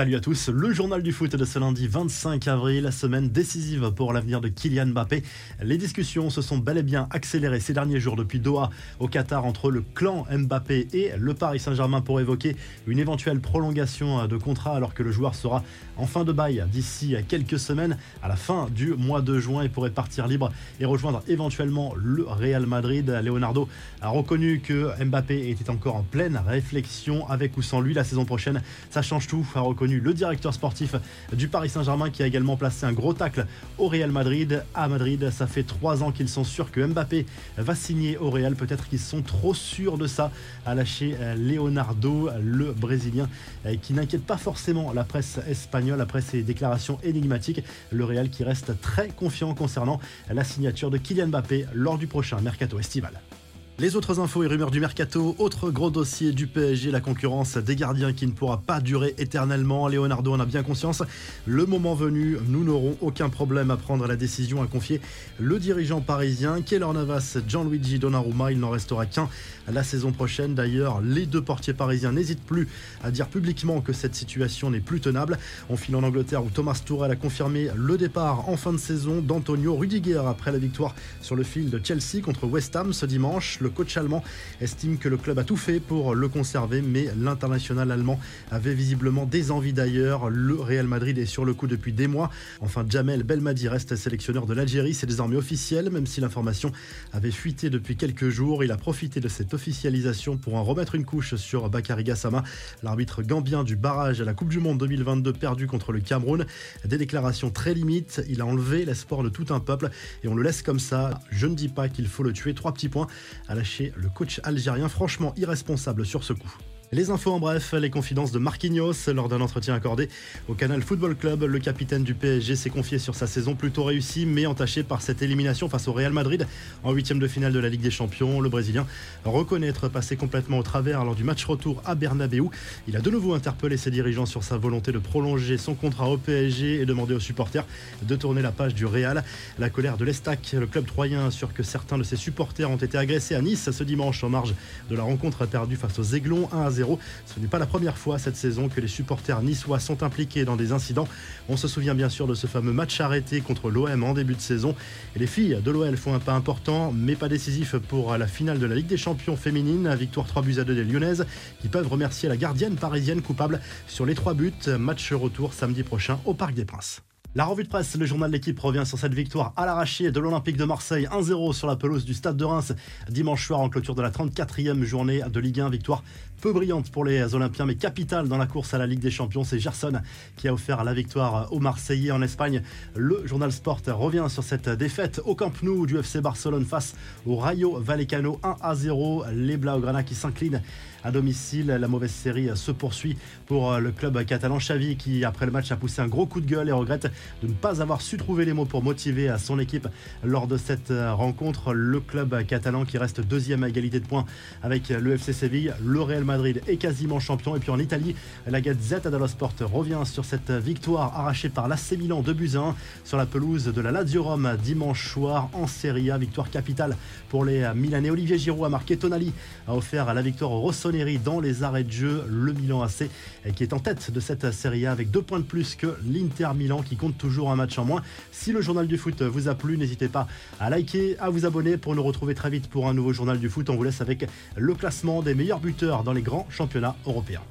Salut à tous, le journal du foot de ce lundi 25 avril, la semaine décisive pour l'avenir de Kylian Mbappé. Les discussions se sont bel et bien accélérées ces derniers jours depuis Doha au Qatar entre le clan Mbappé et le Paris Saint-Germain pour évoquer une éventuelle prolongation de contrat alors que le joueur sera en fin de bail d'ici quelques semaines à la fin du mois de juin et pourrait partir libre et rejoindre éventuellement le Real Madrid. Leonardo a reconnu que Mbappé était encore en pleine réflexion avec ou sans lui la saison prochaine. Ça change tout, a reconnu le directeur sportif du Paris Saint-Germain qui a également placé un gros tacle au Real Madrid. À Madrid, ça fait trois ans qu'ils sont sûrs que Mbappé va signer au Real. Peut-être qu'ils sont trop sûrs de ça, a lâché euh, Leonardo, le Brésilien, euh, qui n'inquiète pas forcément la presse espagnole après ses déclarations énigmatiques. Le Real qui reste très confiant concernant la signature de Kylian Mbappé lors du prochain mercato estival. Les autres infos et rumeurs du mercato, autre gros dossier du PSG, la concurrence des gardiens qui ne pourra pas durer éternellement. Leonardo en a bien conscience. Le moment venu, nous n'aurons aucun problème à prendre la décision à confier le dirigeant parisien Keller Navas, Gianluigi Donnarumma. Il n'en restera qu'un la saison prochaine. D'ailleurs, les deux portiers parisiens n'hésitent plus à dire publiquement que cette situation n'est plus tenable. On file en Angleterre où Thomas Tourelle a confirmé le départ en fin de saison d'Antonio Rudiger après la victoire sur le fil de Chelsea contre West Ham ce dimanche. Coach allemand estime que le club a tout fait pour le conserver, mais l'international allemand avait visiblement des envies d'ailleurs. Le Real Madrid est sur le coup depuis des mois. Enfin, Jamel Belmadi reste sélectionneur de l'Algérie, c'est désormais officiel, même si l'information avait fuité depuis quelques jours. Il a profité de cette officialisation pour en remettre une couche sur Bakary Gassama, l'arbitre gambien du barrage à la Coupe du Monde 2022 perdu contre le Cameroun. Des déclarations très limites, il a enlevé l'espoir de tout un peuple et on le laisse comme ça. Je ne dis pas qu'il faut le tuer. Trois petits points le coach algérien, franchement irresponsable sur ce coup. Les infos en bref, les confidences de Marquinhos lors d'un entretien accordé au Canal Football Club. Le capitaine du PSG s'est confié sur sa saison plutôt réussie mais entachée par cette élimination face au Real Madrid en huitième de finale de la Ligue des Champions. Le Brésilien reconnaît être passé complètement au travers lors du match retour à Bernabeu. Il a de nouveau interpellé ses dirigeants sur sa volonté de prolonger son contrat au PSG et demandé aux supporters de tourner la page du Real. La colère de l'Estac, le club troyen, assure que certains de ses supporters ont été agressés à Nice ce dimanche en marge de la rencontre perdue face aux Aiglons 1 à ce n'est pas la première fois cette saison que les supporters niçois sont impliqués dans des incidents. On se souvient bien sûr de ce fameux match arrêté contre l'OM en début de saison. Et les filles de l'OL font un pas important, mais pas décisif pour la finale de la Ligue des Champions féminine. Victoire 3 buts à 2 des Lyonnaises qui peuvent remercier la gardienne parisienne coupable sur les 3 buts. Match retour samedi prochain au Parc des Princes. La revue de presse, le journal de l'équipe revient sur cette victoire à l'arraché de l'Olympique de Marseille 1-0 sur la pelouse du Stade de Reims dimanche soir en clôture de la 34e journée de Ligue 1. Victoire peu brillante pour les Olympiens mais capitale dans la course à la Ligue des Champions. C'est Gerson qui a offert la victoire aux Marseillais en Espagne. Le journal Sport revient sur cette défaite au Camp Nou du FC Barcelone face au Rayo Vallecano 1-0. Les Blaugrana qui s'inclinent à domicile. La mauvaise série se poursuit pour le club catalan. Xavi qui après le match a poussé un gros coup de gueule et regrette de ne pas avoir su trouver les mots pour motiver à son équipe lors de cette rencontre. Le club catalan qui reste deuxième à égalité de points avec le FC Séville. Le Real Madrid est quasiment champion. Et puis en Italie, la Gazzetta dello Sport revient sur cette victoire arrachée par l'AC Milan de Buzyn sur la pelouse de la Lazio Rome dimanche soir en Serie A. Victoire capitale pour les Milanais. Olivier Giroud a marqué Tonali, a offert la victoire au Dans les arrêts de jeu. Le Milan AC qui est en tête de cette Serie A avec deux points de plus que l'Inter Milan qui compte toujours un match en moins. Si le journal du foot vous a plu, n'hésitez pas à liker, à vous abonner pour nous retrouver très vite pour un nouveau journal du foot. On vous laisse avec le classement des meilleurs buteurs dans les grands championnats européens.